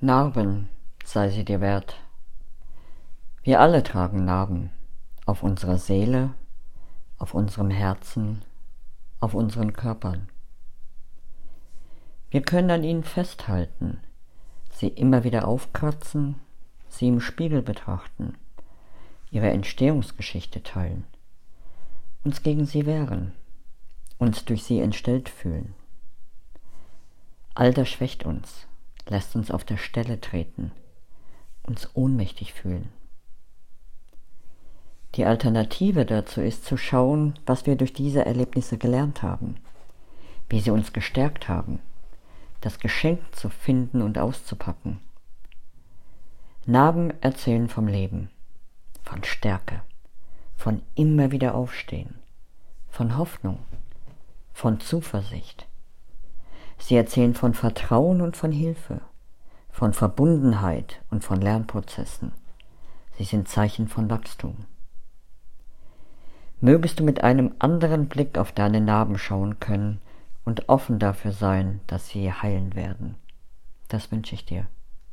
Narben sei sie dir wert. Wir alle tragen Narben auf unserer Seele, auf unserem Herzen, auf unseren Körpern. Wir können an ihnen festhalten, sie immer wieder aufkratzen, sie im Spiegel betrachten, ihre Entstehungsgeschichte teilen, uns gegen sie wehren, uns durch sie entstellt fühlen. All das schwächt uns, lässt uns auf der Stelle treten, uns ohnmächtig fühlen. Die Alternative dazu ist zu schauen, was wir durch diese Erlebnisse gelernt haben, wie sie uns gestärkt haben, das Geschenk zu finden und auszupacken. Narben erzählen vom Leben, von Stärke, von immer wieder aufstehen, von Hoffnung, von Zuversicht. Sie erzählen von Vertrauen und von Hilfe, von Verbundenheit und von Lernprozessen. Sie sind Zeichen von Wachstum. Mögest du mit einem anderen Blick auf deine Narben schauen können und offen dafür sein, dass sie heilen werden. Das wünsche ich dir.